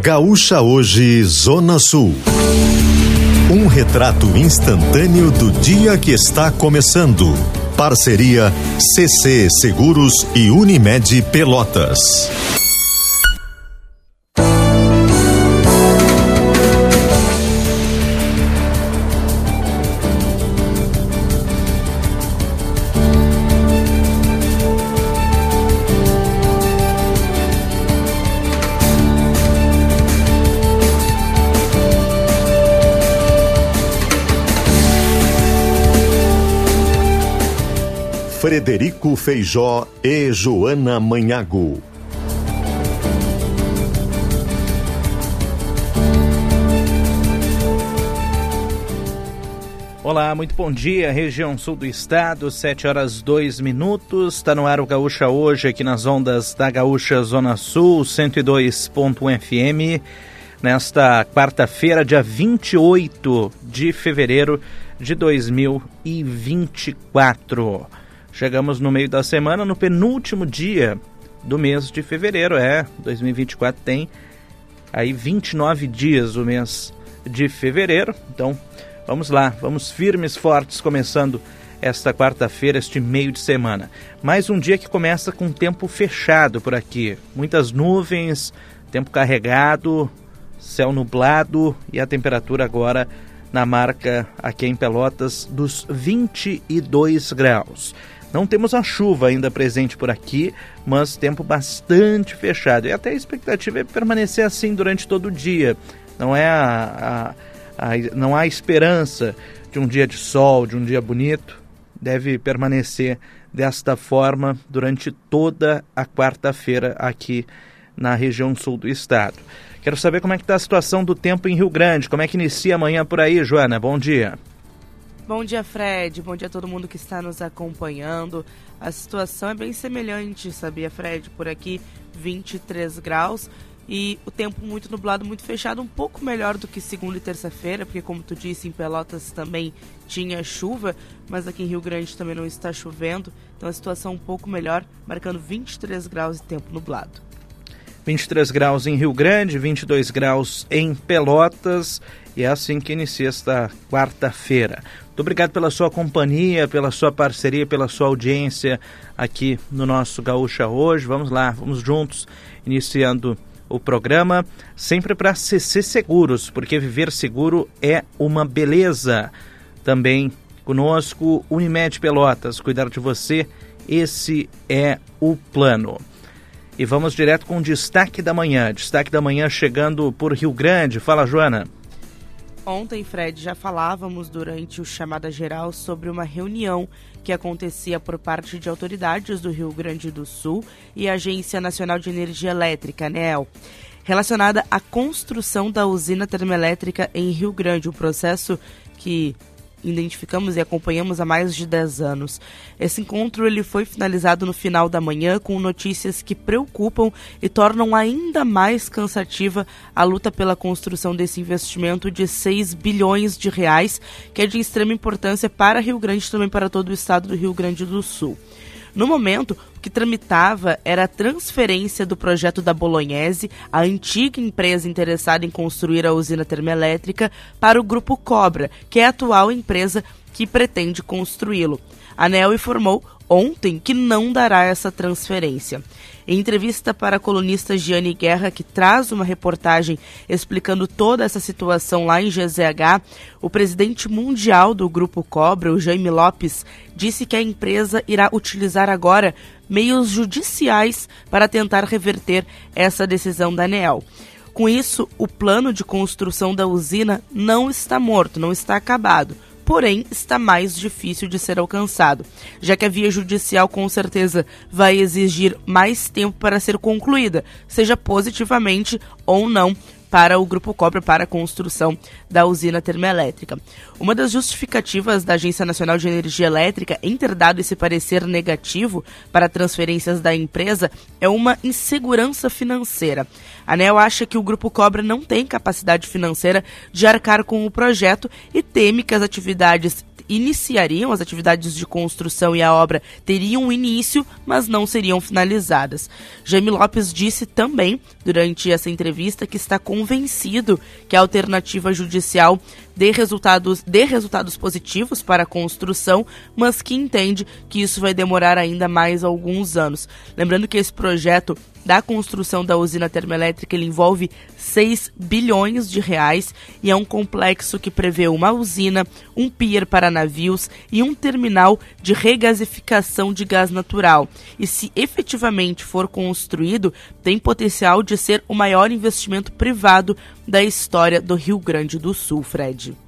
Gaúcha Hoje, Zona Sul. Um retrato instantâneo do dia que está começando. Parceria CC Seguros e Unimed Pelotas. Frederico Feijó e Joana Manhago. Olá, muito bom dia, região sul do estado, 7 horas 2 minutos. Está no ar o Gaúcha hoje, aqui nas ondas da Gaúcha Zona Sul, 102.1 FM. Nesta quarta-feira, dia 28 de fevereiro de 2024. Chegamos no meio da semana, no penúltimo dia do mês de fevereiro. É, 2024 tem aí 29 dias o mês de fevereiro. Então, vamos lá, vamos firmes, fortes, começando esta quarta-feira, este meio de semana. Mais um dia que começa com tempo fechado por aqui. Muitas nuvens, tempo carregado, céu nublado e a temperatura agora na marca aqui em Pelotas dos 22 graus. Não temos a chuva ainda presente por aqui, mas tempo bastante fechado. E até a expectativa é permanecer assim durante todo o dia. Não é a, a, a, não há esperança de um dia de sol, de um dia bonito. Deve permanecer desta forma durante toda a quarta-feira aqui na região sul do estado. Quero saber como é que está a situação do tempo em Rio Grande. Como é que inicia amanhã por aí, Joana? Bom dia. Bom dia, Fred. Bom dia a todo mundo que está nos acompanhando. A situação é bem semelhante, sabia, Fred? Por aqui, 23 graus e o tempo muito nublado, muito fechado, um pouco melhor do que segunda e terça-feira, porque como tu disse, em Pelotas também tinha chuva, mas aqui em Rio Grande também não está chovendo, então a situação um pouco melhor, marcando 23 graus e tempo nublado. 23 graus em Rio Grande, 22 graus em Pelotas, e é assim que inicia esta quarta-feira. Muito obrigado pela sua companhia, pela sua parceria, pela sua audiência aqui no nosso Gaúcha hoje. Vamos lá, vamos juntos, iniciando o programa, sempre para CC Seguros, porque viver seguro é uma beleza. Também conosco, Unimed Pelotas, cuidar de você, esse é o plano. E vamos direto com o destaque da manhã. Destaque da manhã chegando por Rio Grande. Fala, Joana. Ontem, Fred, já falávamos durante o chamada geral sobre uma reunião que acontecia por parte de autoridades do Rio Grande do Sul e a Agência Nacional de Energia Elétrica, ANEEL, relacionada à construção da usina termoelétrica em Rio Grande, um processo que identificamos e acompanhamos há mais de 10 anos. Esse encontro ele foi finalizado no final da manhã com notícias que preocupam e tornam ainda mais cansativa a luta pela construção desse investimento de 6 bilhões de reais, que é de extrema importância para Rio Grande e também para todo o estado do Rio Grande do Sul. No momento, o que tramitava era a transferência do projeto da Bolognese, a antiga empresa interessada em construir a usina termoelétrica, para o Grupo Cobra, que é a atual empresa que pretende construí-lo. A ANEL informou ontem que não dará essa transferência. Em entrevista para a colunista Giane Guerra, que traz uma reportagem explicando toda essa situação lá em GZH, o presidente mundial do Grupo Cobra, o Jaime Lopes, disse que a empresa irá utilizar agora meios judiciais para tentar reverter essa decisão da ANEEL. Com isso, o plano de construção da usina não está morto, não está acabado porém está mais difícil de ser alcançado, já que a via judicial com certeza vai exigir mais tempo para ser concluída, seja positivamente ou não para o Grupo Cobra para a construção da usina termoelétrica. Uma das justificativas da Agência Nacional de Energia Elétrica em ter dado esse parecer negativo para transferências da empresa é uma insegurança financeira. A ANEL acha que o Grupo Cobra não tem capacidade financeira de arcar com o projeto e teme que as atividades iniciariam as atividades de construção e a obra teriam início, mas não seriam finalizadas. Jaime Lopes disse também, durante essa entrevista, que está convencido que a alternativa judicial dê resultados, dê resultados positivos para a construção, mas que entende que isso vai demorar ainda mais alguns anos. Lembrando que esse projeto da construção da usina termoelétrica ele envolve 6 bilhões de reais e é um complexo que prevê uma usina, um pier para navios e um terminal de regasificação de gás natural. E se efetivamente for construído, tem potencial de ser o maior investimento privado da história do Rio Grande do Sul, Fred.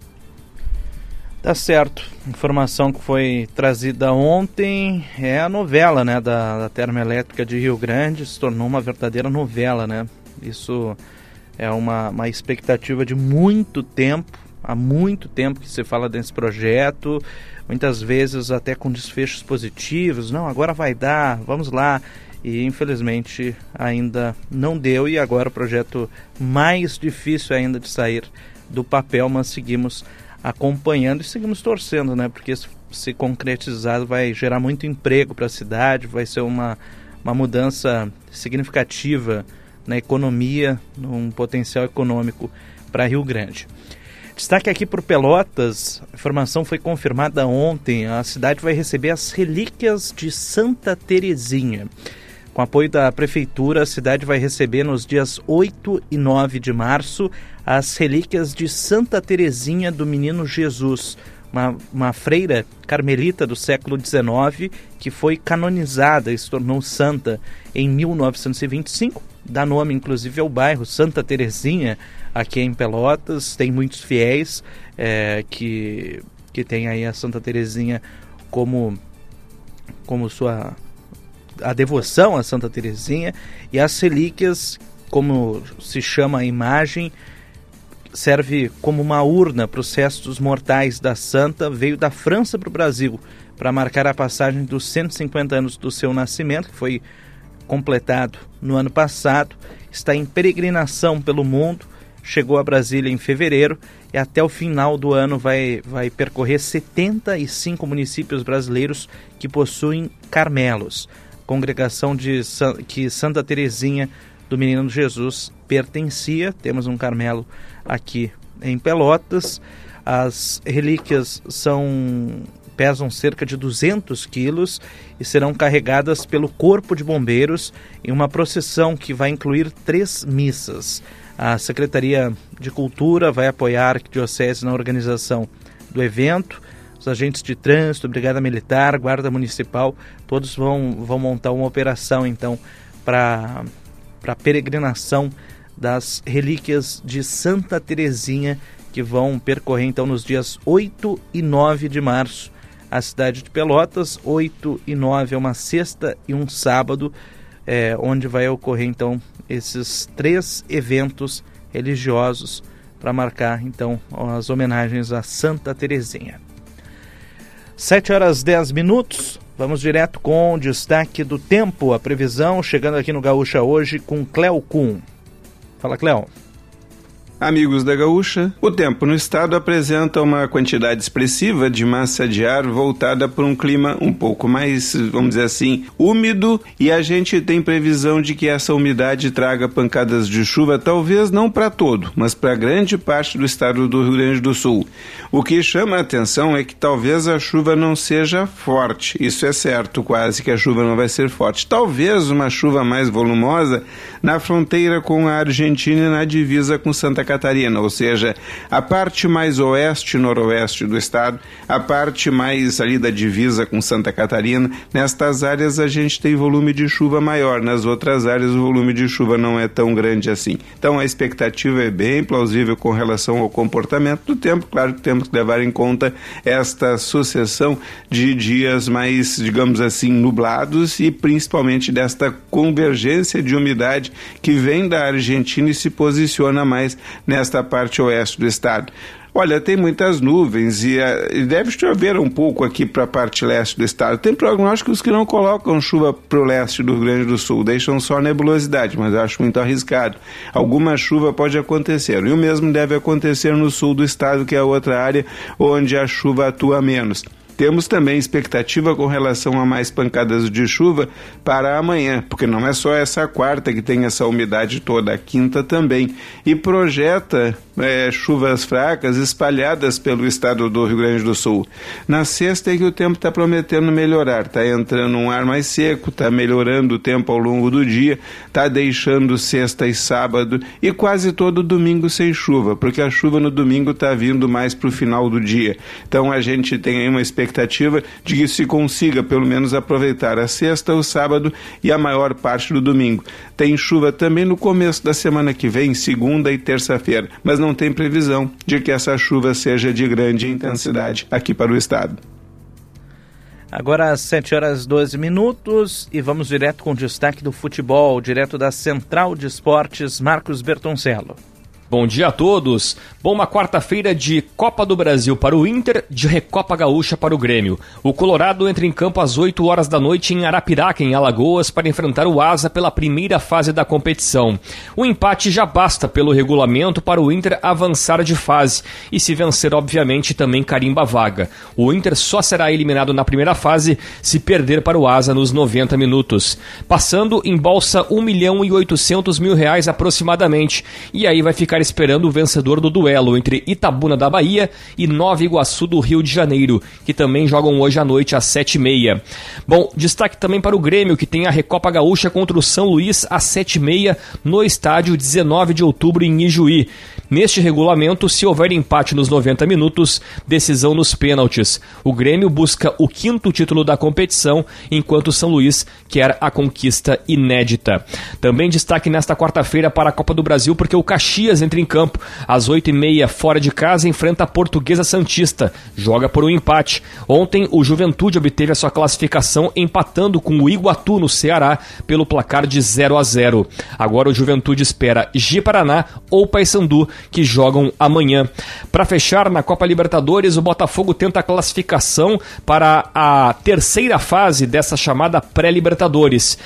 Tá certo. Informação que foi trazida ontem é a novela, né, da, da termoelétrica de Rio Grande, se tornou uma verdadeira novela, né? Isso é uma, uma expectativa de muito tempo, há muito tempo que se fala desse projeto, muitas vezes até com desfechos positivos, não, agora vai dar, vamos lá. E infelizmente ainda não deu e agora o projeto mais difícil ainda de sair do papel, mas seguimos acompanhando e seguimos torcendo, né? Porque se, se concretizado vai gerar muito emprego para a cidade, vai ser uma, uma mudança significativa na economia, num potencial econômico para Rio Grande. Destaque aqui por Pelotas, a informação foi confirmada ontem. A cidade vai receber as relíquias de Santa Terezinha. Com apoio da Prefeitura, a cidade vai receber nos dias 8 e 9 de março as relíquias de Santa Teresinha do Menino Jesus, uma, uma freira carmelita do século XIX que foi canonizada e se tornou santa em 1925. Dá nome, inclusive, ao bairro Santa Teresinha, aqui em Pelotas. Tem muitos fiéis é, que, que tem aí a Santa Teresinha como, como sua a devoção a Santa Teresinha e as relíquias, como se chama a imagem, serve como uma urna para os restos mortais da santa, veio da França para o Brasil para marcar a passagem dos 150 anos do seu nascimento, que foi completado no ano passado, está em peregrinação pelo mundo, chegou a Brasília em fevereiro e até o final do ano vai, vai percorrer 75 municípios brasileiros que possuem carmelos congregação de que Santa Teresinha do Menino Jesus pertencia. Temos um Carmelo aqui em Pelotas. As relíquias são pesam cerca de 200 quilos e serão carregadas pelo Corpo de Bombeiros em uma procissão que vai incluir três missas. A Secretaria de Cultura vai apoiar a Arquidiocese na organização do evento os agentes de trânsito, Brigada Militar, Guarda Municipal, todos vão, vão montar uma operação então para a peregrinação das relíquias de Santa Terezinha que vão percorrer então nos dias 8 e 9 de março a cidade de Pelotas. 8 e 9 é uma sexta e um sábado, é, onde vai ocorrer então esses três eventos religiosos para marcar então as homenagens a Santa Terezinha. 7 horas 10 minutos. Vamos direto com o destaque do tempo, a previsão, chegando aqui no Gaúcha hoje com Cleo Kuhn. Fala, Cleo. Amigos da Gaúcha, o tempo no estado apresenta uma quantidade expressiva de massa de ar voltada para um clima um pouco mais, vamos dizer assim, úmido e a gente tem previsão de que essa umidade traga pancadas de chuva, talvez não para todo, mas para grande parte do estado do Rio Grande do Sul. O que chama a atenção é que talvez a chuva não seja forte, isso é certo, quase que a chuva não vai ser forte. Talvez uma chuva mais volumosa na fronteira com a Argentina e na divisa com Santa Catarina, ou seja, a parte mais oeste noroeste do estado, a parte mais ali da divisa com Santa Catarina. Nestas áreas a gente tem volume de chuva maior, nas outras áreas o volume de chuva não é tão grande assim. Então a expectativa é bem plausível com relação ao comportamento do tempo. Claro que temos que levar em conta esta sucessão de dias mais, digamos assim, nublados e principalmente desta convergência de umidade que vem da Argentina e se posiciona mais nesta parte oeste do estado. Olha, tem muitas nuvens e, uh, e deve chover um pouco aqui para a parte leste do estado. Tem prognósticos que não colocam chuva para o leste do Rio Grande do Sul, deixam só nebulosidade, mas acho muito arriscado. Alguma chuva pode acontecer. E o mesmo deve acontecer no sul do estado, que é outra área onde a chuva atua menos. Temos também expectativa com relação a mais pancadas de chuva para amanhã, porque não é só essa quarta que tem essa umidade toda, a quinta também. E projeta é, chuvas fracas espalhadas pelo estado do Rio Grande do Sul. Na sexta é que o tempo está prometendo melhorar, está entrando um ar mais seco, está melhorando o tempo ao longo do dia, está deixando sexta e sábado e quase todo domingo sem chuva, porque a chuva no domingo está vindo mais para o final do dia. Então a gente tem aí uma expectativa de que se consiga pelo menos aproveitar a sexta, o sábado e a maior parte do domingo. Tem chuva também no começo da semana que vem, segunda e terça-feira, mas não não tem previsão de que essa chuva seja de grande intensidade aqui para o estado. Agora às 7 horas 12 minutos e vamos direto com o destaque do futebol, direto da Central de Esportes, Marcos Bertoncello. Bom dia a todos. Bom, uma quarta-feira de Copa do Brasil para o Inter, de Recopa Gaúcha para o Grêmio. O Colorado entra em campo às 8 horas da noite em Arapiraca, em Alagoas, para enfrentar o Asa pela primeira fase da competição. O empate já basta pelo regulamento para o Inter avançar de fase e se vencer, obviamente, também carimba a vaga. O Inter só será eliminado na primeira fase se perder para o Asa nos 90 minutos. Passando, embolsa 1 milhão e 800 mil reais aproximadamente e aí vai ficar ficar esperando o vencedor do duelo entre Itabuna da Bahia e Nova Iguaçu do Rio de Janeiro, que também jogam hoje à noite às sete e meia. Bom, destaque também para o Grêmio, que tem a Recopa Gaúcha contra o São Luís às sete e meia no estádio 19 de outubro em Ijuí. Neste regulamento, se houver empate nos 90 minutos, decisão nos pênaltis. O Grêmio busca o quinto título da competição, enquanto o São Luís quer a conquista inédita. Também destaque nesta quarta-feira para a Copa do Brasil, porque o Caxias entra em campo às 8h30 fora de casa enfrenta a Portuguesa Santista. Joga por um empate. Ontem, o Juventude obteve a sua classificação empatando com o Iguatu no Ceará pelo placar de 0 a 0. Agora o Juventude espera Ji-Paraná ou Paysandu que jogam amanhã. Para fechar, na Copa Libertadores, o Botafogo tenta a classificação para a terceira fase dessa chamada pré-Libertadores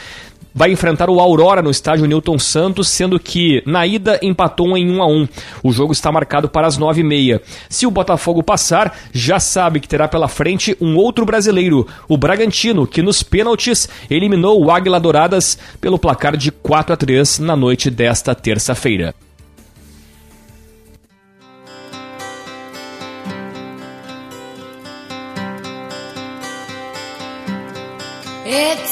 vai enfrentar o Aurora no estádio Newton Santos, sendo que na ida empatou em 1 a 1. O jogo está marcado para as 9h30. Se o Botafogo passar, já sabe que terá pela frente um outro brasileiro, o Bragantino, que nos pênaltis eliminou o Águila Douradas pelo placar de 4 a 3 na noite desta terça-feira.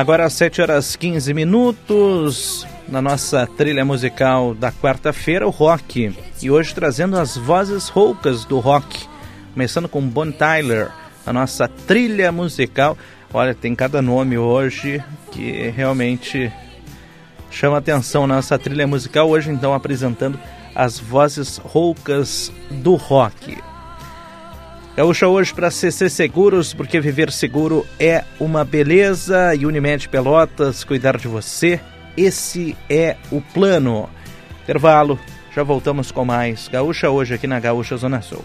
Agora às 7 horas 15 minutos, na nossa trilha musical da quarta-feira, o rock. E hoje trazendo as vozes roucas do rock. Começando com Bon Tyler, a nossa trilha musical. Olha, tem cada nome hoje que realmente chama atenção na nossa trilha musical. Hoje, então, apresentando as vozes roucas do rock. Gaúcha hoje para CC Seguros, porque viver seguro é uma beleza. E Unimed Pelotas, cuidar de você, esse é o plano. Intervalo, já voltamos com mais Gaúcha hoje aqui na Gaúcha Zona Sul.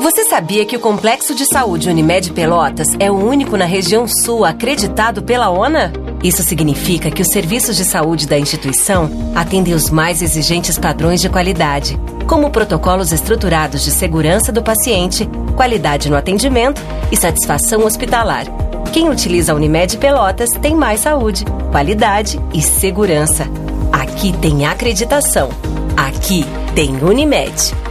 Você sabia que o Complexo de Saúde Unimed Pelotas é o único na região sul acreditado pela ONA? Isso significa que os serviços de saúde da instituição atendem os mais exigentes padrões de qualidade, como protocolos estruturados de segurança do paciente, qualidade no atendimento e satisfação hospitalar. Quem utiliza a Unimed Pelotas tem mais saúde, qualidade e segurança. Aqui tem acreditação. Aqui tem Unimed.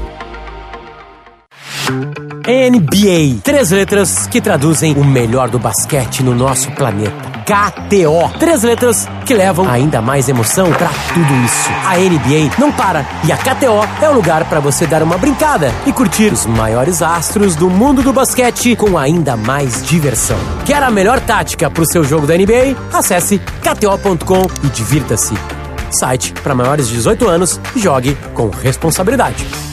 NBA. Três letras que traduzem o melhor do basquete no nosso planeta. KTO. Três letras que levam ainda mais emoção para tudo isso. A NBA não para e a KTO é o lugar para você dar uma brincada e curtir os maiores astros do mundo do basquete com ainda mais diversão. Quer a melhor tática para o seu jogo da NBA? Acesse kto.com e divirta-se. Site para maiores de 18 anos e jogue com responsabilidade.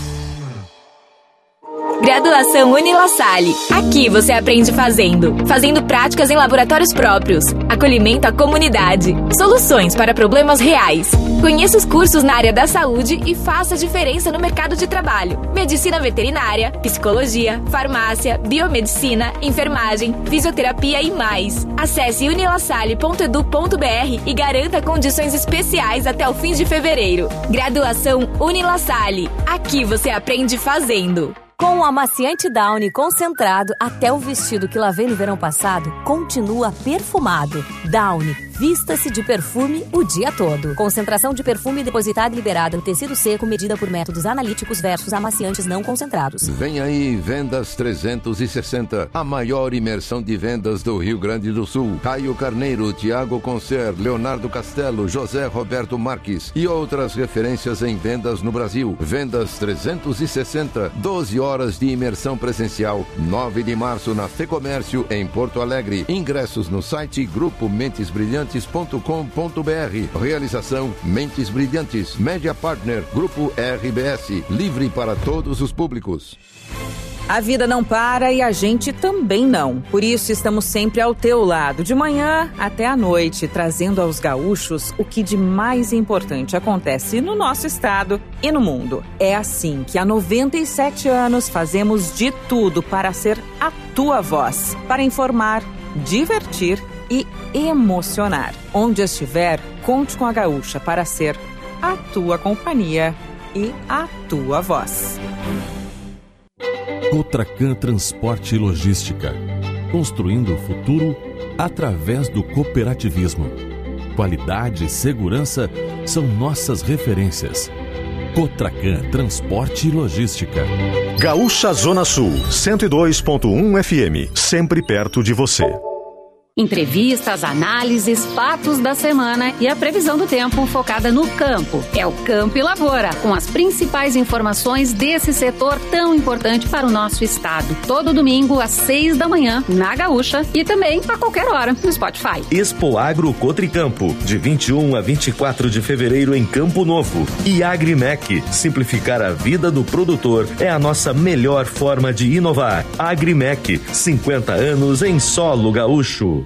Graduação Unila Salle. Aqui você aprende fazendo. Fazendo práticas em laboratórios próprios. Acolhimento à comunidade. Soluções para problemas reais. Conheça os cursos na área da saúde e faça diferença no mercado de trabalho. Medicina veterinária, psicologia, farmácia, biomedicina, enfermagem, fisioterapia e mais. Acesse unilasalle.edu.br e garanta condições especiais até o fim de fevereiro. Graduação Unila Salle. Aqui você aprende fazendo. Com o amaciante Downy concentrado, até o vestido que lavei no verão passado continua perfumado. Downy, vista-se de perfume o dia todo. Concentração de perfume depositada e liberada no tecido seco medida por métodos analíticos versus amaciantes não concentrados. Vem aí Vendas 360, a maior imersão de vendas do Rio Grande do Sul. Caio Carneiro, Tiago Concer, Leonardo Castelo, José Roberto Marques e outras referências em vendas no Brasil. Vendas 360, 12 horas de imersão presencial. 9 de março na Fecomércio, em Porto Alegre. Ingressos no site grupomentesbrilhantes.com.br. Realização Mentes Brilhantes, Média Partner, Grupo RBS. Livre para todos os públicos. A vida não para e a gente também não. Por isso estamos sempre ao teu lado, de manhã até à noite, trazendo aos gaúchos o que de mais importante acontece no nosso estado e no mundo. É assim que há 97 anos fazemos de tudo para ser a tua voz, para informar, divertir e emocionar. Onde estiver, conte com a gaúcha para ser a tua companhia e a tua voz. Cotracan Transporte e Logística. Construindo o futuro através do cooperativismo. Qualidade e segurança são nossas referências. Cotracan Transporte e Logística. Gaúcha Zona Sul, 102.1 FM, sempre perto de você. Entrevistas, análises, fatos da semana e a previsão do tempo focada no campo. É o Campo e Lavoura, com as principais informações desse setor tão importante para o nosso estado. Todo domingo às seis da manhã na Gaúcha e também a qualquer hora no Spotify. Expo Agro Cotricampo, de 21 a 24 de fevereiro em Campo Novo. E Agrimec, simplificar a vida do produtor é a nossa melhor forma de inovar. Agrimec, 50 anos em solo gaúcho.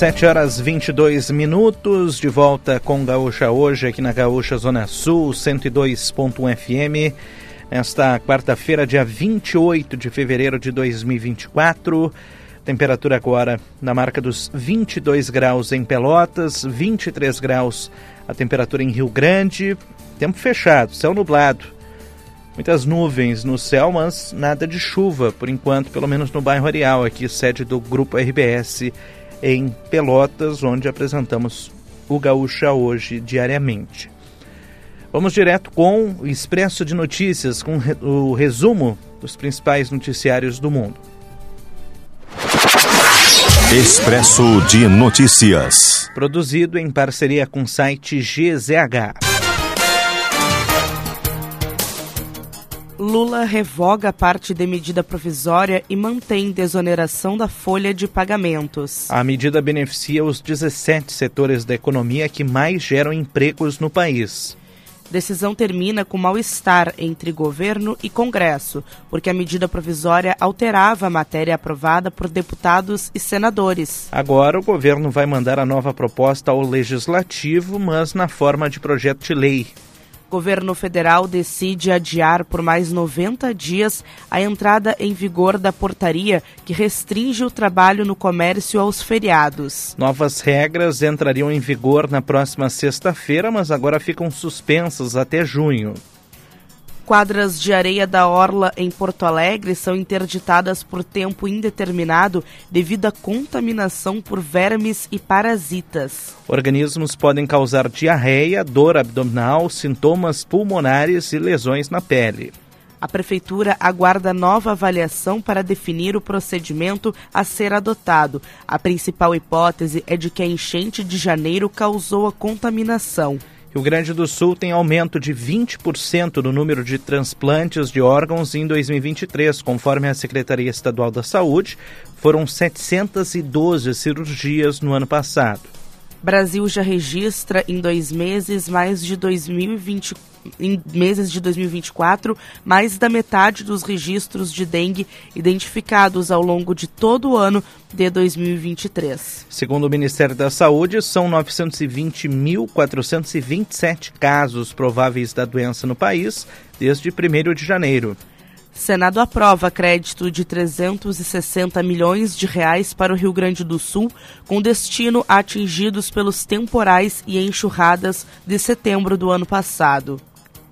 Sete horas 22 minutos, de volta com Gaúcha hoje, aqui na Gaúcha Zona Sul, 102.1 FM. Nesta quarta-feira, dia 28 de fevereiro de 2024. Temperatura agora na marca dos 22 graus em Pelotas, 23 graus a temperatura em Rio Grande. Tempo fechado, céu nublado. Muitas nuvens no céu, mas nada de chuva, por enquanto, pelo menos no bairro Areal, aqui sede do Grupo RBS em Pelotas, onde apresentamos o Gaúcha hoje diariamente. Vamos direto com o Expresso de Notícias, com o resumo dos principais noticiários do mundo. Expresso de Notícias. Produzido em parceria com o site GZH. Lula revoga parte de medida provisória e mantém desoneração da folha de pagamentos. A medida beneficia os 17 setores da economia que mais geram empregos no país. Decisão termina com mal-estar entre governo e Congresso, porque a medida provisória alterava a matéria aprovada por deputados e senadores. Agora, o governo vai mandar a nova proposta ao legislativo, mas na forma de projeto de lei. Governo federal decide adiar por mais 90 dias a entrada em vigor da portaria que restringe o trabalho no comércio aos feriados. Novas regras entrariam em vigor na próxima sexta-feira, mas agora ficam suspensas até junho quadras de areia da Orla em Porto Alegre são interditadas por tempo indeterminado devido à contaminação por vermes e parasitas. Organismos podem causar diarreia, dor abdominal, sintomas pulmonares e lesões na pele. A Prefeitura aguarda nova avaliação para definir o procedimento a ser adotado. A principal hipótese é de que a enchente de janeiro causou a contaminação. Rio Grande do Sul tem aumento de 20% no número de transplantes de órgãos em 2023, conforme a Secretaria Estadual da Saúde. Foram 712 cirurgias no ano passado. Brasil já registra em dois meses mais de 2020, em meses de 2024, mais da metade dos registros de dengue identificados ao longo de todo o ano de 2023. Segundo o Ministério da Saúde, são 920.427 casos prováveis da doença no país desde 1 de janeiro. Senado aprova crédito de 360 milhões de reais para o Rio Grande do Sul, com destino a atingidos pelos temporais e enxurradas de setembro do ano passado.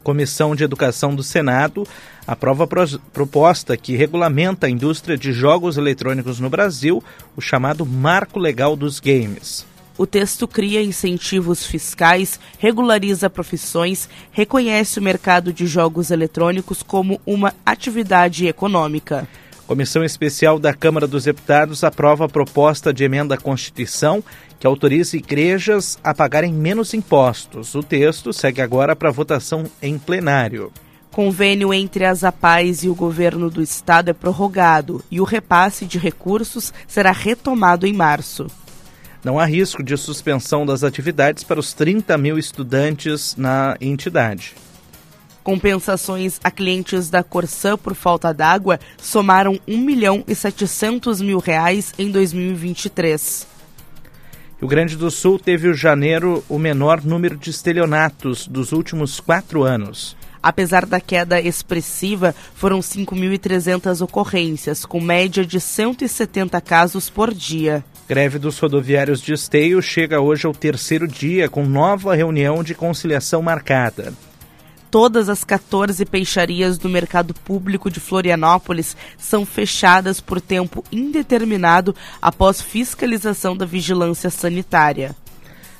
Comissão de Educação do Senado aprova a proposta que regulamenta a indústria de jogos eletrônicos no Brasil, o chamado Marco Legal dos Games. O texto cria incentivos fiscais, regulariza profissões, reconhece o mercado de jogos eletrônicos como uma atividade econômica. Comissão Especial da Câmara dos Deputados aprova a proposta de emenda à Constituição que autoriza igrejas a pagarem menos impostos. O texto segue agora para votação em plenário. Convênio entre as APAES e o governo do estado é prorrogado e o repasse de recursos será retomado em março. Não há risco de suspensão das atividades para os 30 mil estudantes na entidade. Compensações a clientes da Corsã por falta d'água somaram 1 milhão e 700 mil reais em 2023. Rio Grande do Sul teve o janeiro o menor número de estelionatos dos últimos quatro anos. Apesar da queda expressiva, foram 5.300 ocorrências, com média de 170 casos por dia. Greve dos rodoviários de Esteio chega hoje ao terceiro dia, com nova reunião de conciliação marcada todas as 14 peixarias do mercado público de Florianópolis são fechadas por tempo indeterminado após fiscalização da vigilância sanitária.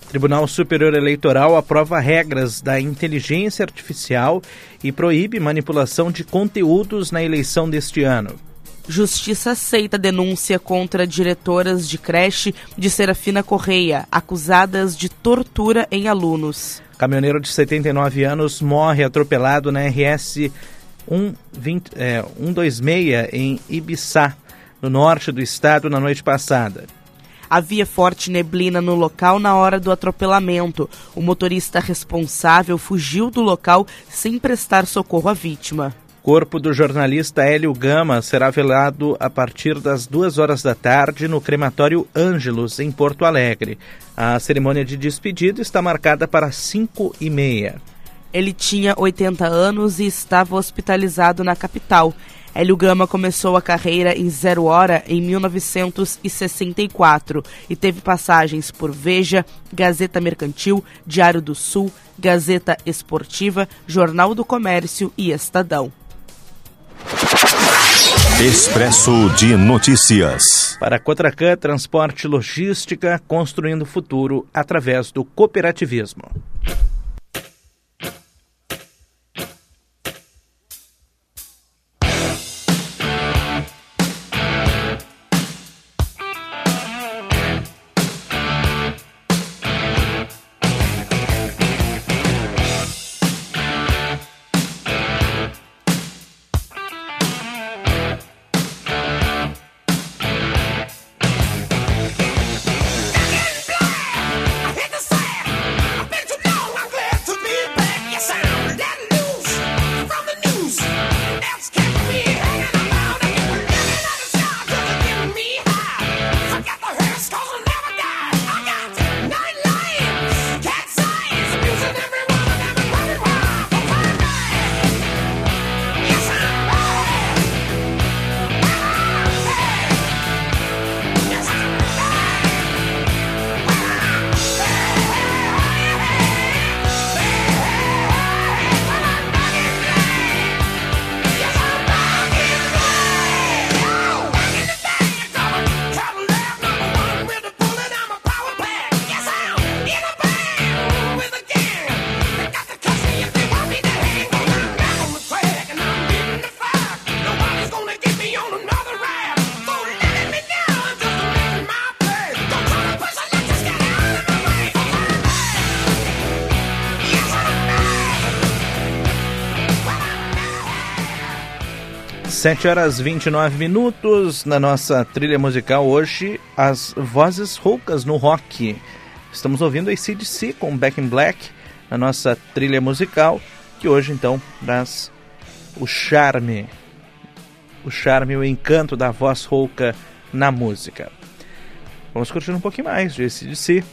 Tribunal Superior Eleitoral aprova regras da inteligência artificial e proíbe manipulação de conteúdos na eleição deste ano. Justiça aceita denúncia contra diretoras de creche de Serafina Correia, acusadas de tortura em alunos. Caminhoneiro de 79 anos morre atropelado na RS 120, é, 126 em Ibiçá, no norte do estado, na noite passada. Havia forte neblina no local na hora do atropelamento. O motorista responsável fugiu do local sem prestar socorro à vítima. Corpo do jornalista Hélio Gama será velado a partir das duas horas da tarde no crematório Ângelos, em Porto Alegre. A cerimônia de despedida está marcada para 5 e meia. Ele tinha 80 anos e estava hospitalizado na capital. Hélio Gama começou a carreira em Zero Hora em 1964 e teve passagens por Veja, Gazeta Mercantil, Diário do Sul, Gazeta Esportiva, Jornal do Comércio e Estadão. Expresso de Notícias. Para Cotracan, transporte e logística, construindo futuro através do cooperativismo. Sete horas 29 minutos na nossa trilha musical hoje, as vozes roucas no rock. Estamos ouvindo a ACDC com Back in Black na nossa trilha musical, que hoje então traz o charme, o charme o encanto da voz rouca na música. Vamos curtir um pouquinho mais de ACDC.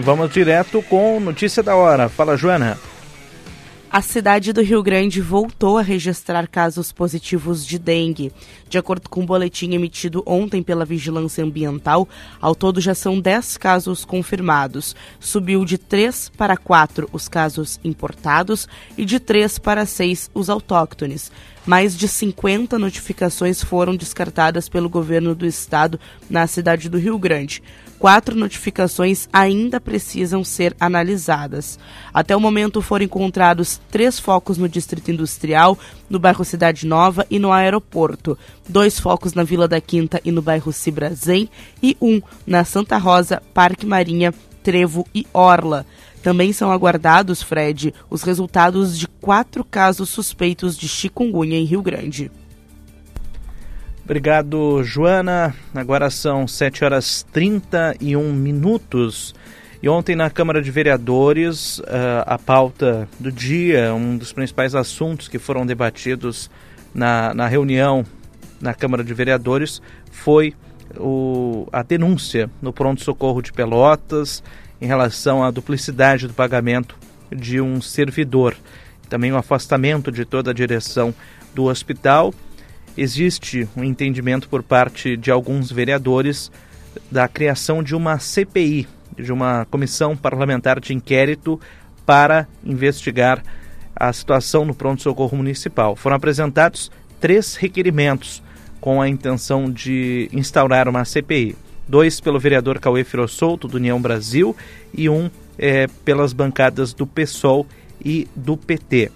E vamos direto com notícia da hora. Fala, Joana. A cidade do Rio Grande voltou a registrar casos positivos de dengue. De acordo com o um boletim emitido ontem pela Vigilância Ambiental, ao todo já são 10 casos confirmados. Subiu de 3 para 4 os casos importados e de 3 para 6 os autóctones. Mais de 50 notificações foram descartadas pelo governo do estado na cidade do Rio Grande quatro notificações ainda precisam ser analisadas. Até o momento foram encontrados três focos no Distrito Industrial, no bairro Cidade Nova e no aeroporto, dois focos na Vila da Quinta e no bairro Cibrazen e um na Santa Rosa, Parque Marinha, Trevo e Orla. Também são aguardados, Fred, os resultados de quatro casos suspeitos de chikungunya em Rio Grande. Obrigado, Joana. Agora são 7 horas 31 minutos. E ontem na Câmara de Vereadores, uh, a pauta do dia, um dos principais assuntos que foram debatidos na, na reunião na Câmara de Vereadores foi o, a denúncia no pronto-socorro de Pelotas em relação à duplicidade do pagamento de um servidor. Também o afastamento de toda a direção do hospital existe um entendimento por parte de alguns vereadores da criação de uma CPI, de uma comissão parlamentar de inquérito para investigar a situação no pronto-socorro municipal. Foram apresentados três requerimentos com a intenção de instaurar uma CPI. Dois pelo vereador Cauê Firossolto, do União Brasil, e um é, pelas bancadas do PSOL e do PT.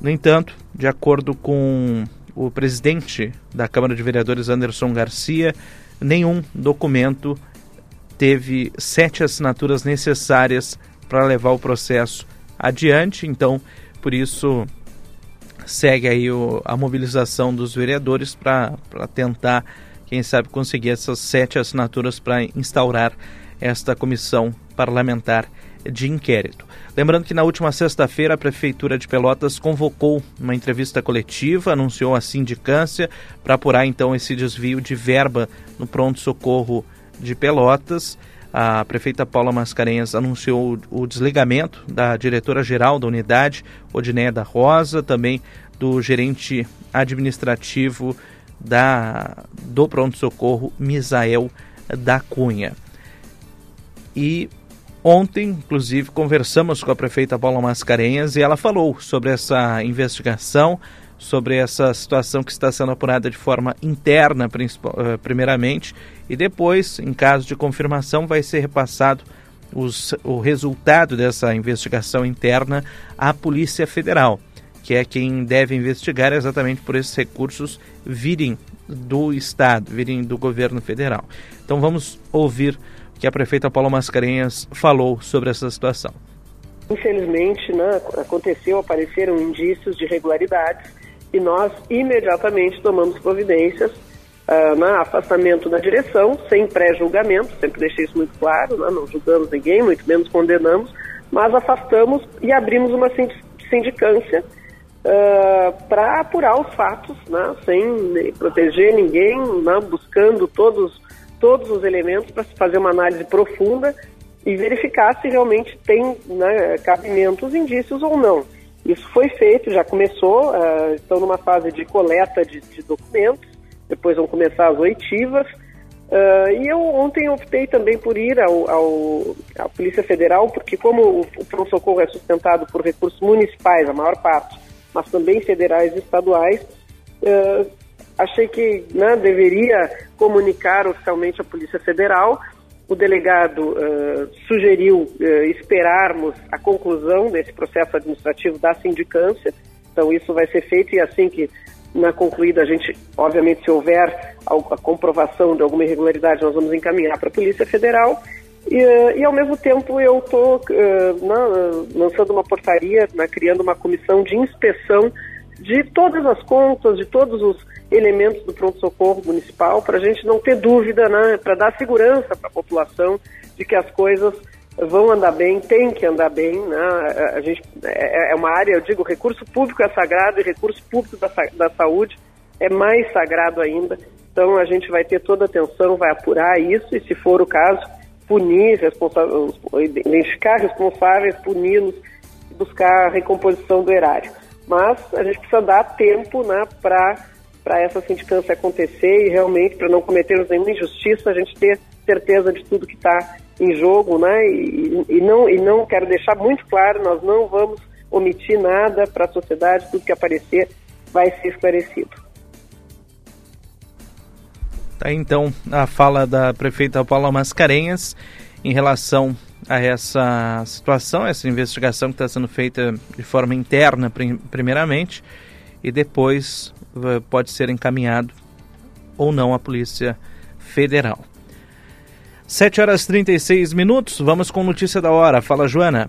No entanto, de acordo com o presidente da Câmara de Vereadores, Anderson Garcia, nenhum documento teve sete assinaturas necessárias para levar o processo adiante. Então, por isso, segue aí o, a mobilização dos vereadores para tentar, quem sabe, conseguir essas sete assinaturas para instaurar esta comissão parlamentar de inquérito. Lembrando que na última sexta-feira a Prefeitura de Pelotas convocou uma entrevista coletiva, anunciou a sindicância para apurar então esse desvio de verba no pronto-socorro de Pelotas. A prefeita Paula Mascarenhas anunciou o desligamento da diretora-geral da unidade, Odinéia da Rosa, também do gerente administrativo da, do pronto-socorro, Misael da Cunha. E Ontem, inclusive, conversamos com a prefeita Paula Mascarenhas e ela falou sobre essa investigação, sobre essa situação que está sendo apurada de forma interna, eh, primeiramente, e depois, em caso de confirmação, vai ser repassado os, o resultado dessa investigação interna à Polícia Federal, que é quem deve investigar exatamente por esses recursos virem do Estado, virem do governo federal. Então vamos ouvir que a prefeita Paula Mascarenhas falou sobre essa situação. Infelizmente, né, aconteceu, apareceram indícios de irregularidades e nós imediatamente tomamos providências uh, afastamento da direção, sem pré-julgamento, sempre deixei isso muito claro, né, não julgamos ninguém, muito menos condenamos, mas afastamos e abrimos uma sindicância uh, para apurar os fatos, né, sem proteger ninguém, né, buscando todos todos os elementos para se fazer uma análise profunda e verificar se realmente tem né, cabimentos, indícios ou não. Isso foi feito, já começou, uh, estão numa fase de coleta de, de, documentos, depois vão começar as oitivas. Uh, e eu ontem optei também por ir ao, ao, à Polícia Federal, porque como o, o pronto-socorro é sustentado por recursos municipais, a maior parte, mas também federais e estaduais, uh, achei que né, deveria comunicar oficialmente à Polícia Federal. O delegado uh, sugeriu uh, esperarmos a conclusão desse processo administrativo da sindicância. Então, isso vai ser feito e assim que na concluída, a gente, obviamente, se houver a, comprovação de alguma irregularidade, nós vamos encaminhar para a Polícia Federal. E, uh, e, ao mesmo tempo, eu estou lançando uma portaria, né, criando uma comissão de inspeção de todas as contas, de todos os elementos do pronto-socorro municipal, para a gente não ter dúvida, né, para dar segurança para a população de que as coisas vão andar bem, tem que andar bem. Né? A gente, é, é uma área, eu digo, recurso público é sagrado e recurso público da, da saúde é mais sagrado ainda. Então a gente vai ter toda a atenção, vai apurar isso e, se for o caso, punir, identificar responsáveis, puni-los buscar a recomposição do erário. Mas a gente precisa dar tempo né, para essa sindicância acontecer e realmente, para não cometermos nenhuma injustiça, a gente ter certeza de tudo que está em jogo, né? E, e, não, e não quero deixar muito claro, nós não vamos omitir nada para a sociedade, tudo que aparecer vai ser esclarecido. Tá, então, a fala da prefeita Paula Mascarenhas em relação a essa situação, essa investigação que está sendo feita de forma interna, primeiramente, e depois pode ser encaminhado ou não à Polícia Federal. 7 horas e 36 minutos, vamos com notícia da hora. Fala, Joana.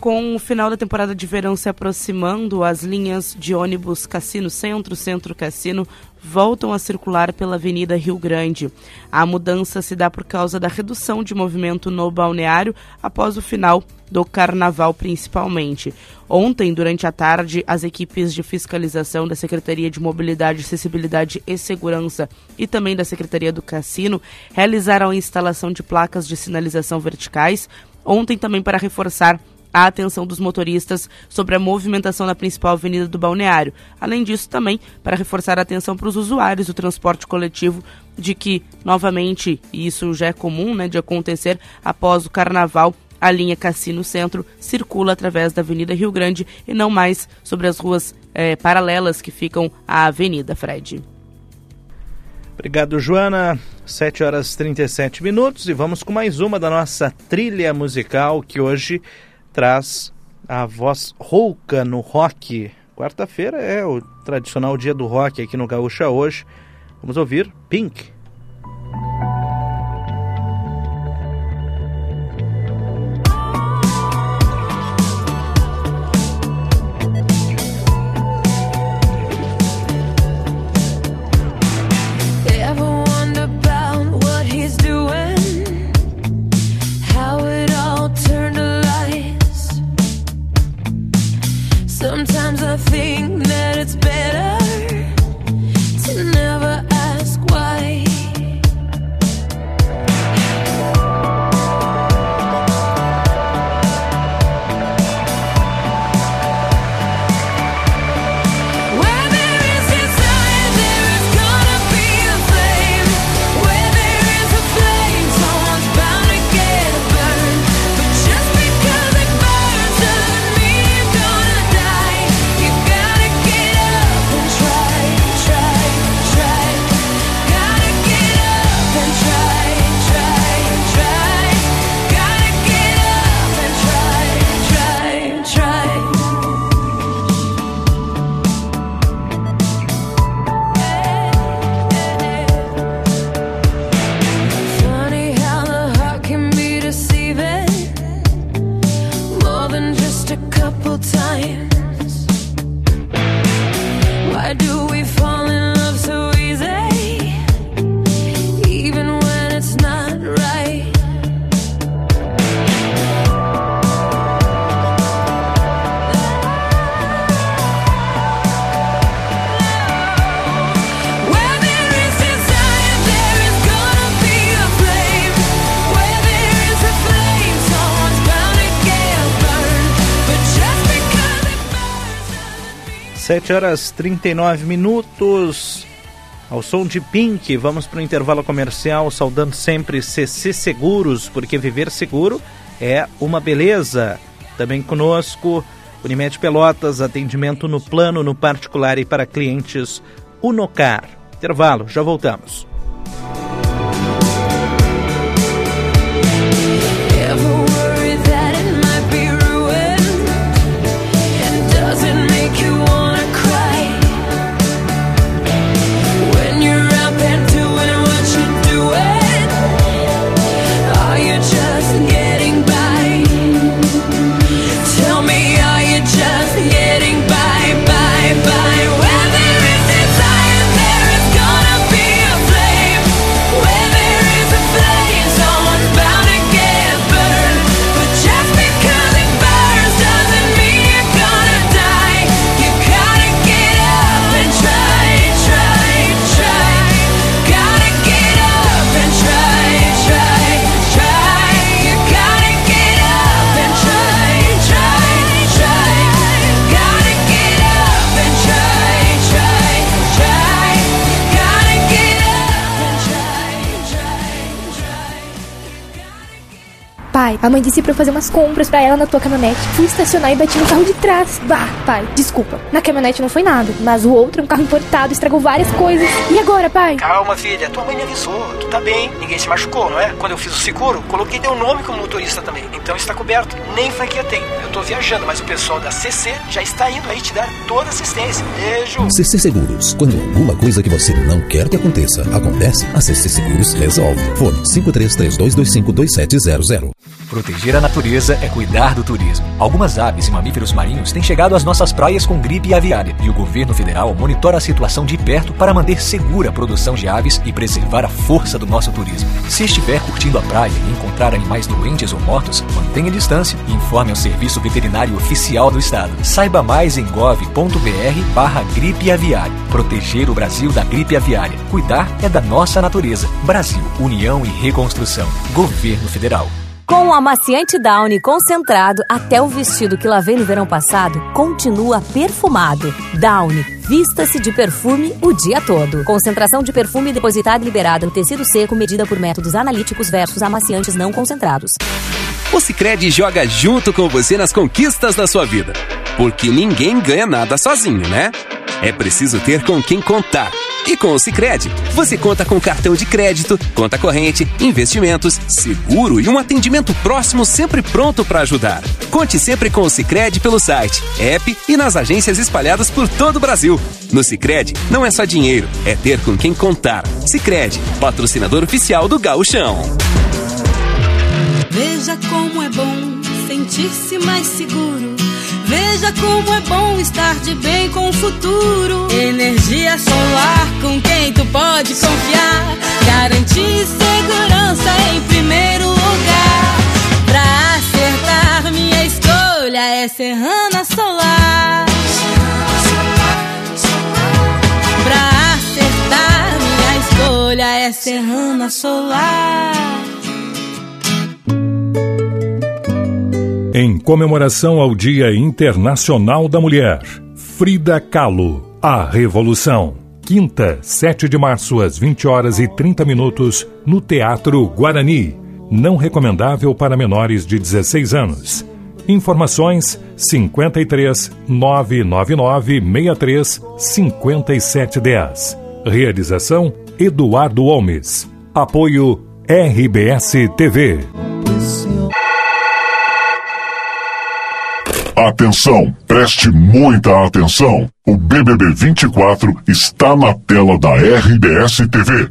Com o final da temporada de verão se aproximando, as linhas de ônibus Cassino Centro, Centro Cassino voltam a circular pela Avenida Rio Grande. A mudança se dá por causa da redução de movimento no balneário após o final do carnaval, principalmente. Ontem, durante a tarde, as equipes de fiscalização da Secretaria de Mobilidade, Acessibilidade e Segurança e também da Secretaria do Cassino realizaram a instalação de placas de sinalização verticais. Ontem, também para reforçar a atenção dos motoristas sobre a movimentação na principal avenida do balneário. Além disso, também para reforçar a atenção para os usuários do transporte coletivo de que, novamente, e isso já é comum né, de acontecer após o carnaval, a linha Cassino Centro circula através da Avenida Rio Grande e não mais sobre as ruas eh, paralelas que ficam à Avenida Fred. Obrigado, Joana. 7 horas e 37 minutos e vamos com mais uma da nossa trilha musical que hoje traz a voz rouca no rock. Quarta-feira é o tradicional dia do rock aqui no Gaúcha hoje. Vamos ouvir Pink. Sete horas 39 minutos. Ao som de Pink, vamos para o intervalo comercial, saudando sempre CC Seguros, porque viver seguro é uma beleza. Também conosco, Unimed Pelotas, atendimento no plano, no particular e para clientes Unocar. Intervalo, já voltamos. Pai, a mãe disse pra eu fazer umas compras pra ela na tua caminhonete. Fui estacionar e bati no carro de trás. Bah, pai, desculpa. Na caminhonete não foi nada, mas o outro é um carro importado, estragou várias coisas. E agora, pai? Calma, filha. Tua mãe me avisou. Tu tá bem. Ninguém se machucou, não é? Quando eu fiz o seguro, coloquei teu nome como motorista também. Então está coberto. Nem franquia tem. Eu tô viajando, mas o pessoal da CC já está indo aí te dar toda a assistência. Beijo. CC Seguros. Quando alguma coisa que você não quer que aconteça acontece, a CC Seguros resolve. Fone 5332252700. Proteger a natureza é cuidar do turismo. Algumas aves e mamíferos marinhos têm chegado às nossas praias com gripe aviária e o governo federal monitora a situação de perto para manter segura a produção de aves e preservar a força do nosso turismo. Se estiver curtindo a praia e encontrar animais doentes ou mortos, mantenha distância e informe ao Serviço Veterinário Oficial do Estado. Saiba mais em gov.br barra gripe aviária. Proteger o Brasil da gripe aviária. Cuidar é da nossa natureza. Brasil, União e Reconstrução. Governo Federal. Com o amaciante Downy concentrado, até o vestido que lavei no verão passado continua perfumado. Downy, vista-se de perfume o dia todo. Concentração de perfume depositada e liberada no tecido seco medida por métodos analíticos versus amaciantes não concentrados. O Sicredi joga junto com você nas conquistas da sua vida. Porque ninguém ganha nada sozinho, né? É preciso ter com quem contar. E com o Sicredi, você conta com cartão de crédito, conta corrente, investimentos, seguro e um atendimento próximo sempre pronto para ajudar. Conte sempre com o Sicredi pelo site, app e nas agências espalhadas por todo o Brasil. No Sicredi não é só dinheiro, é ter com quem contar. Sicredi, patrocinador oficial do Gauchão. Veja como é bom sentir-se mais seguro. Veja como é bom estar de bem com o futuro. Energia solar com quem tu pode confiar. Garantir segurança em primeiro lugar. Pra acertar, minha escolha é Serrana Solar. Pra acertar, minha escolha é Serrana Solar. Em comemoração ao Dia Internacional da Mulher, Frida Kahlo, A Revolução. Quinta, 7 de março, às 20 horas e 30 minutos, no Teatro Guarani. Não recomendável para menores de 16 anos. Informações 53 999 63 5710. Realização Eduardo Holmes. Apoio RBS TV. Atenção, preste muita atenção. O BBB 24 está na tela da RBS TV.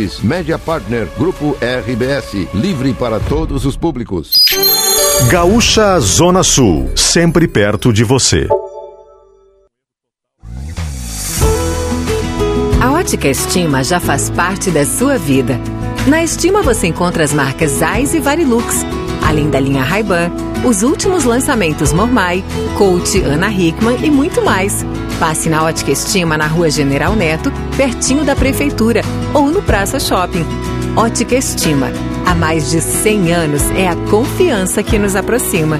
Média Partner, Grupo RBS. Livre para todos os públicos. Gaúcha Zona Sul, sempre perto de você. A Ótica Estima já faz parte da sua vida. Na Estima você encontra as marcas Zeiss e Varilux, além da linha Ray-Ban, os últimos lançamentos Mormai, Coach, Ana Hickman e muito mais. Passe na Ótica Estima na Rua General Neto, pertinho da Prefeitura, ou no Praça Shopping. Ótica Estima. Há mais de 100 anos é a confiança que nos aproxima.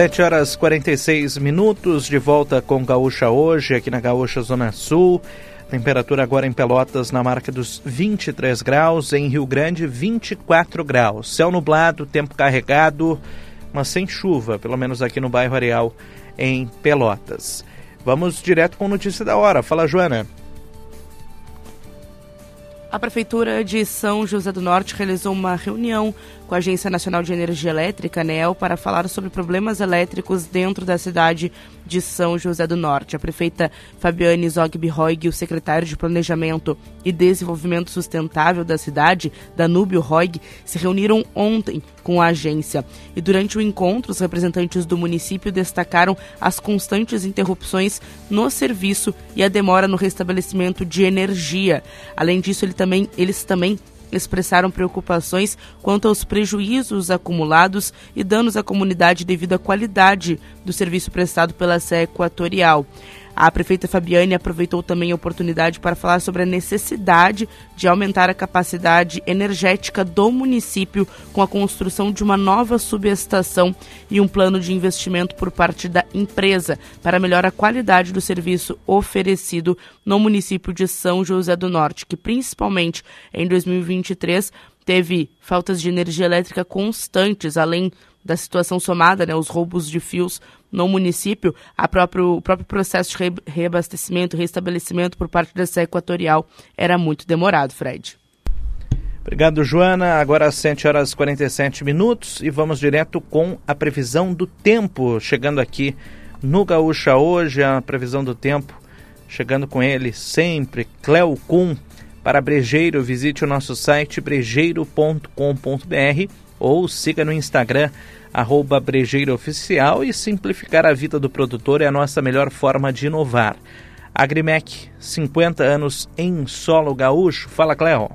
Sete horas 46 minutos, de volta com Gaúcha hoje, aqui na Gaúcha Zona Sul. Temperatura agora em Pelotas na marca dos 23 graus, em Rio Grande 24 graus. Céu nublado, tempo carregado, mas sem chuva, pelo menos aqui no bairro Areal, em Pelotas. Vamos direto com notícia da hora. Fala, Joana. A Prefeitura de São José do Norte realizou uma reunião com a Agência Nacional de Energia Elétrica, ANEEL, para falar sobre problemas elétricos dentro da cidade de São José do Norte. A prefeita Fabiane Zogby Roig o secretário de Planejamento e Desenvolvimento Sustentável da cidade, Danúbio Roig, se reuniram ontem com a agência. E durante o encontro, os representantes do município destacaram as constantes interrupções no serviço e a demora no restabelecimento de energia. Além disso, ele também, eles também expressaram preocupações quanto aos prejuízos acumulados e danos à comunidade devido à qualidade do serviço prestado pela Sé Equatorial. A prefeita Fabiane aproveitou também a oportunidade para falar sobre a necessidade de aumentar a capacidade energética do município com a construção de uma nova subestação e um plano de investimento por parte da empresa para melhorar a qualidade do serviço oferecido no município de São José do Norte, que principalmente em 2023 teve faltas de energia elétrica constantes, além da situação somada, né, os roubos de fios no município, a próprio, o próprio processo de reabastecimento, restabelecimento por parte dessa equatorial era muito demorado, Fred. Obrigado, Joana. Agora às 7 horas e 47 minutos e vamos direto com a previsão do tempo. Chegando aqui no Gaúcha hoje, a previsão do tempo, chegando com ele sempre, Cleo Kuhn. Para Brejeiro, visite o nosso site brejeiro.com.br ou siga no Instagram arroba Brejeiro Oficial e simplificar a vida do produtor é a nossa melhor forma de inovar. Agrimec, 50 anos em solo gaúcho. Fala, Cleo.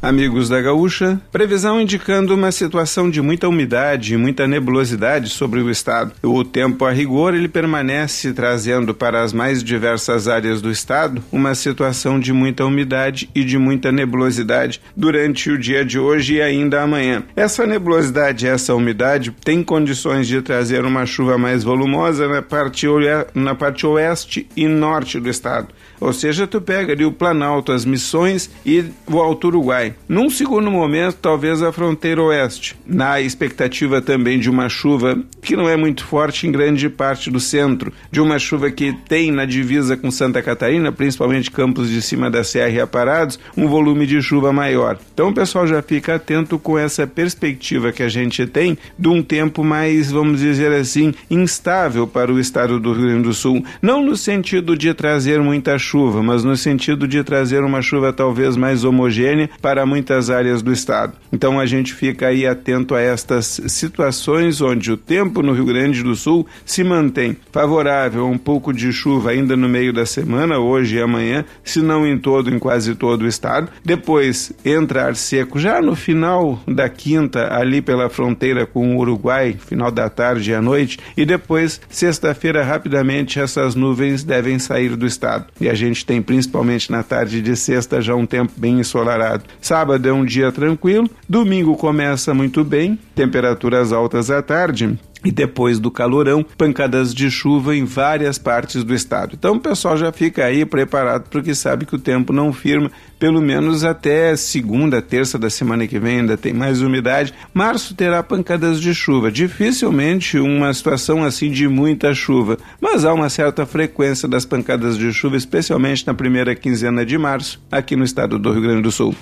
Amigos da Gaúcha, previsão indicando uma situação de muita umidade e muita nebulosidade sobre o estado. O tempo a rigor ele permanece trazendo para as mais diversas áreas do estado uma situação de muita umidade e de muita nebulosidade durante o dia de hoje e ainda amanhã. Essa nebulosidade e essa umidade tem condições de trazer uma chuva mais volumosa na parte, na parte oeste e norte do estado. Ou seja, tu pega ali o Planalto, as Missões e o Alto Uruguai. Num segundo momento, talvez a fronteira oeste, na expectativa também de uma chuva que não é muito forte em grande parte do centro, de uma chuva que tem na divisa com Santa Catarina, principalmente campos de cima da serra e aparados, um volume de chuva maior. Então o pessoal já fica atento com essa perspectiva que a gente tem de um tempo mais, vamos dizer assim, instável para o estado do Rio Grande do Sul. Não no sentido de trazer muita chuva chuva, mas no sentido de trazer uma chuva talvez mais homogênea para muitas áreas do estado. Então a gente fica aí atento a estas situações onde o tempo no Rio Grande do Sul se mantém favorável a um pouco de chuva ainda no meio da semana, hoje e amanhã, se não em todo, em quase todo o estado. Depois entrar seco já no final da quinta, ali pela fronteira com o Uruguai, final da tarde e à noite, e depois, sexta-feira, rapidamente essas nuvens devem sair do estado. E a gente tem principalmente na tarde de sexta já um tempo bem ensolarado. Sábado é um dia tranquilo, domingo começa muito bem, temperaturas altas à tarde, e depois do calorão, pancadas de chuva em várias partes do estado. Então o pessoal já fica aí preparado porque sabe que o tempo não firma, pelo menos até segunda, terça da semana que vem ainda tem mais umidade. Março terá pancadas de chuva, dificilmente uma situação assim de muita chuva, mas há uma certa frequência das pancadas de chuva, especialmente na primeira quinzena de março, aqui no estado do Rio Grande do Sul.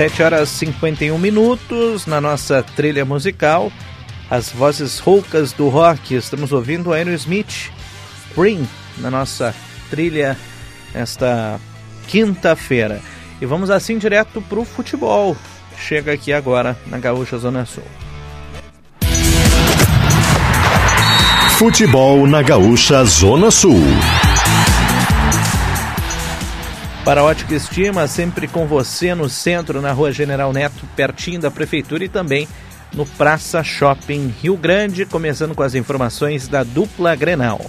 7 horas e 51 minutos na nossa trilha musical. As vozes roucas do rock. Estamos ouvindo Aerosmith, Spring, na nossa trilha esta quinta-feira. E vamos assim direto para o futebol. Chega aqui agora na Gaúcha Zona Sul. Futebol na Gaúcha Zona Sul. Para a Ótica Estima, sempre com você no centro, na Rua General Neto, pertinho da Prefeitura e também no Praça Shopping Rio Grande, começando com as informações da dupla Grenal.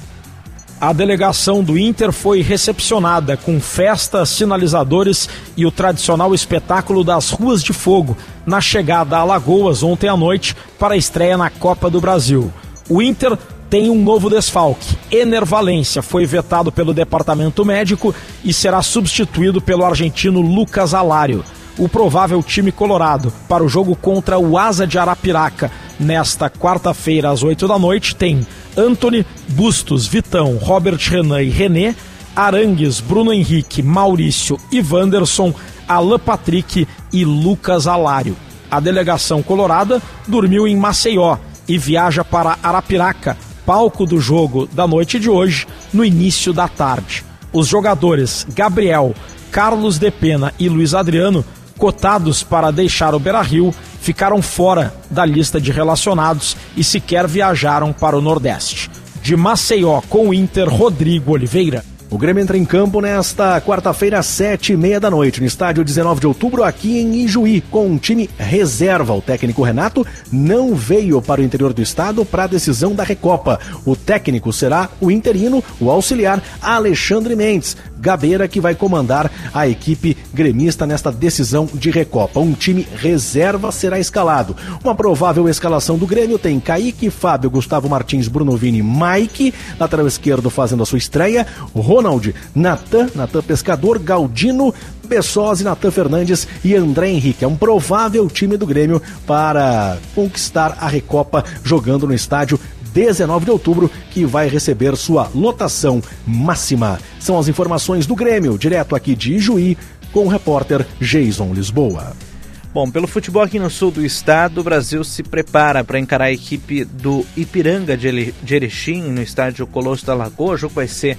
A delegação do Inter foi recepcionada com festas, sinalizadores e o tradicional espetáculo das Ruas de Fogo na chegada a Lagoas ontem à noite para a estreia na Copa do Brasil. O Inter tem um novo desfalque. Ener Valência foi vetado pelo departamento médico e será substituído pelo argentino Lucas Alário. O provável time colorado para o jogo contra o Asa de Arapiraca nesta quarta-feira às 8 da noite tem Anthony, Bustos, Vitão, Robert Renan e René, Arangues, Bruno Henrique, Maurício e Wanderson, Alan Patrick e Lucas Alário. A delegação colorada dormiu em Maceió e viaja para Arapiraca, palco do jogo da noite de hoje, no início da tarde. Os jogadores Gabriel, Carlos De Pena e Luiz Adriano, cotados para deixar o Beira-Rio, ficaram fora da lista de relacionados e sequer viajaram para o Nordeste. De Maceió com o Inter, Rodrigo Oliveira. O Grêmio entra em campo nesta quarta-feira, às sete e meia da noite, no estádio 19 de outubro, aqui em Ijuí, com um time reserva. O técnico Renato não veio para o interior do estado para a decisão da Recopa. O técnico será o interino, o auxiliar Alexandre Mendes. Gabeira que vai comandar a equipe gremista nesta decisão de Recopa. Um time reserva será escalado. Uma provável escalação do Grêmio tem Kaique, Fábio, Gustavo Martins, Bruno Vini, Mike, lateral esquerdo fazendo a sua estreia, Ronald, Natan, Natan Pescador, Galdino, Bessosi, Natan Fernandes e André Henrique. É um provável time do Grêmio para conquistar a Recopa jogando no estádio 19 de outubro, que vai receber sua lotação máxima. São as informações do Grêmio, direto aqui de Ijuí, com o repórter Jason Lisboa. Bom, pelo futebol aqui no sul do estado, o Brasil se prepara para encarar a equipe do Ipiranga de Erechim no estádio Colosso da Lagoa. O jogo vai ser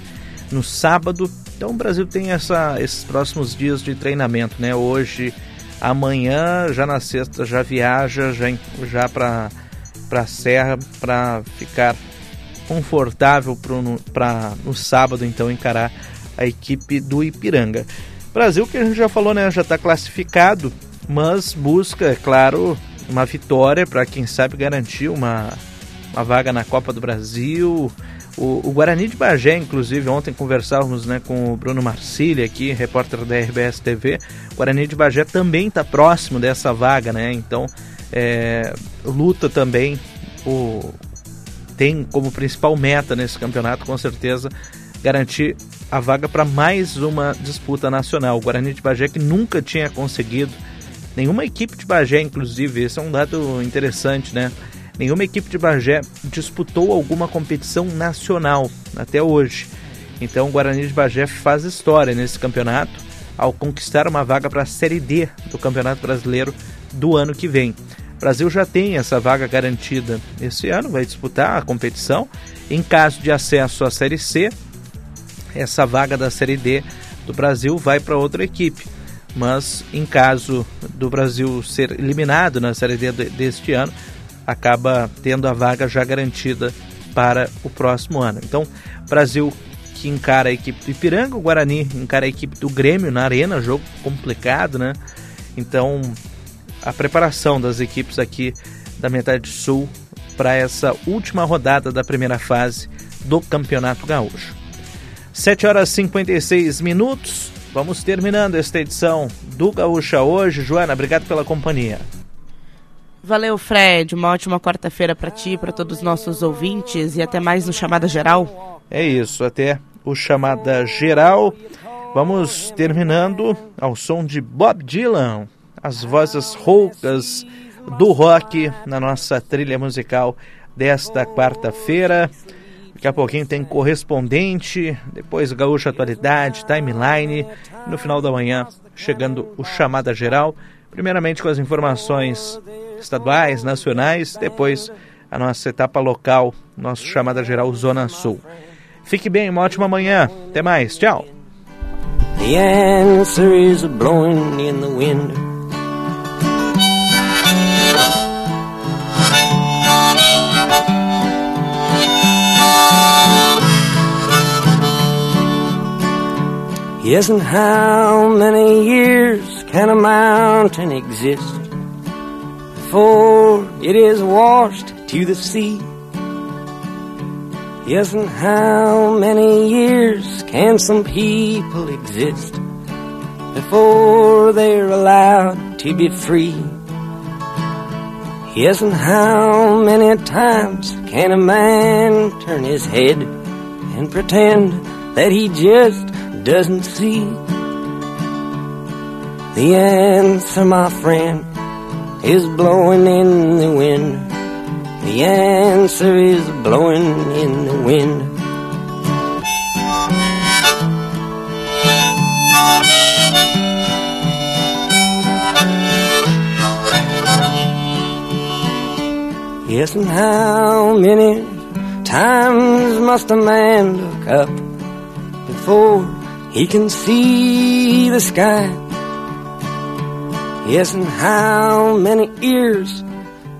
no sábado. Então o Brasil tem essa, esses próximos dias de treinamento, né? Hoje, amanhã, já na sexta, já viaja, já, já para para a Serra para ficar confortável para no sábado então encarar a equipe do Ipiranga. Brasil que a gente já falou, né, já está classificado, mas busca, é claro, uma vitória para quem sabe garantir uma, uma vaga na Copa do Brasil. O, o, Guarani de Bagé, inclusive, ontem conversávamos né, com o Bruno Marcília aqui, repórter da RBS TV. O Guarani de Bagé também está próximo dessa vaga, né? Então é, luta também o, tem como principal meta nesse campeonato, com certeza, garantir a vaga para mais uma disputa nacional. O Guarani de Bagé que nunca tinha conseguido, nenhuma equipe de Bagé, inclusive, esse é um dado interessante, né? Nenhuma equipe de Bagé disputou alguma competição nacional até hoje. Então o Guarani de Bagé faz história nesse campeonato ao conquistar uma vaga para a Série D do Campeonato Brasileiro do ano que vem. Brasil já tem essa vaga garantida esse ano, vai disputar a competição. Em caso de acesso à Série C, essa vaga da Série D do Brasil vai para outra equipe. Mas em caso do Brasil ser eliminado na Série D deste ano, acaba tendo a vaga já garantida para o próximo ano. Então, Brasil que encara a equipe do Ipiranga, o Guarani encara a equipe do Grêmio na Arena, jogo complicado, né? Então, a preparação das equipes aqui da metade sul para essa última rodada da primeira fase do Campeonato Gaúcho. 7 horas e 56 minutos. Vamos terminando esta edição do Gaúcha hoje. Joana, obrigado pela companhia. Valeu, Fred. Uma ótima quarta-feira para ti, para todos os nossos ouvintes e até mais no Chamada Geral. É isso, até o Chamada Geral. Vamos terminando ao som de Bob Dylan as vozes roucas do rock na nossa trilha musical desta quarta-feira. Daqui a pouquinho tem correspondente, depois Gaúcha Atualidade, Timeline. no final da manhã, chegando o Chamada Geral Primeiramente com as informações estaduais, nacionais, depois a nossa etapa local, nosso chamada geral Zona Sul. Fique bem, uma ótima manhã. Até mais. Tchau. The answer is blowing in the wind. Yes, and how many years can a mountain exist before it is washed to the sea? Yes, and how many years can some people exist before they're allowed to be free? Yes, and how many times can a man turn his head and pretend that he just doesn't see? The answer, my friend, is blowing in the wind. The answer is blowing in the wind. Yes, and how many times must a man look up before he can see the sky? Yes, and how many ears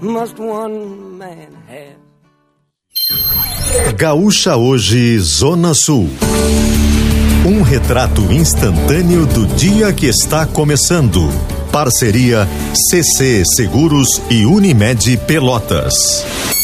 must one man have? Gaúcha Hoje, Zona Sul. Um retrato instantâneo do dia que está começando. Parceria CC Seguros e Unimed Pelotas.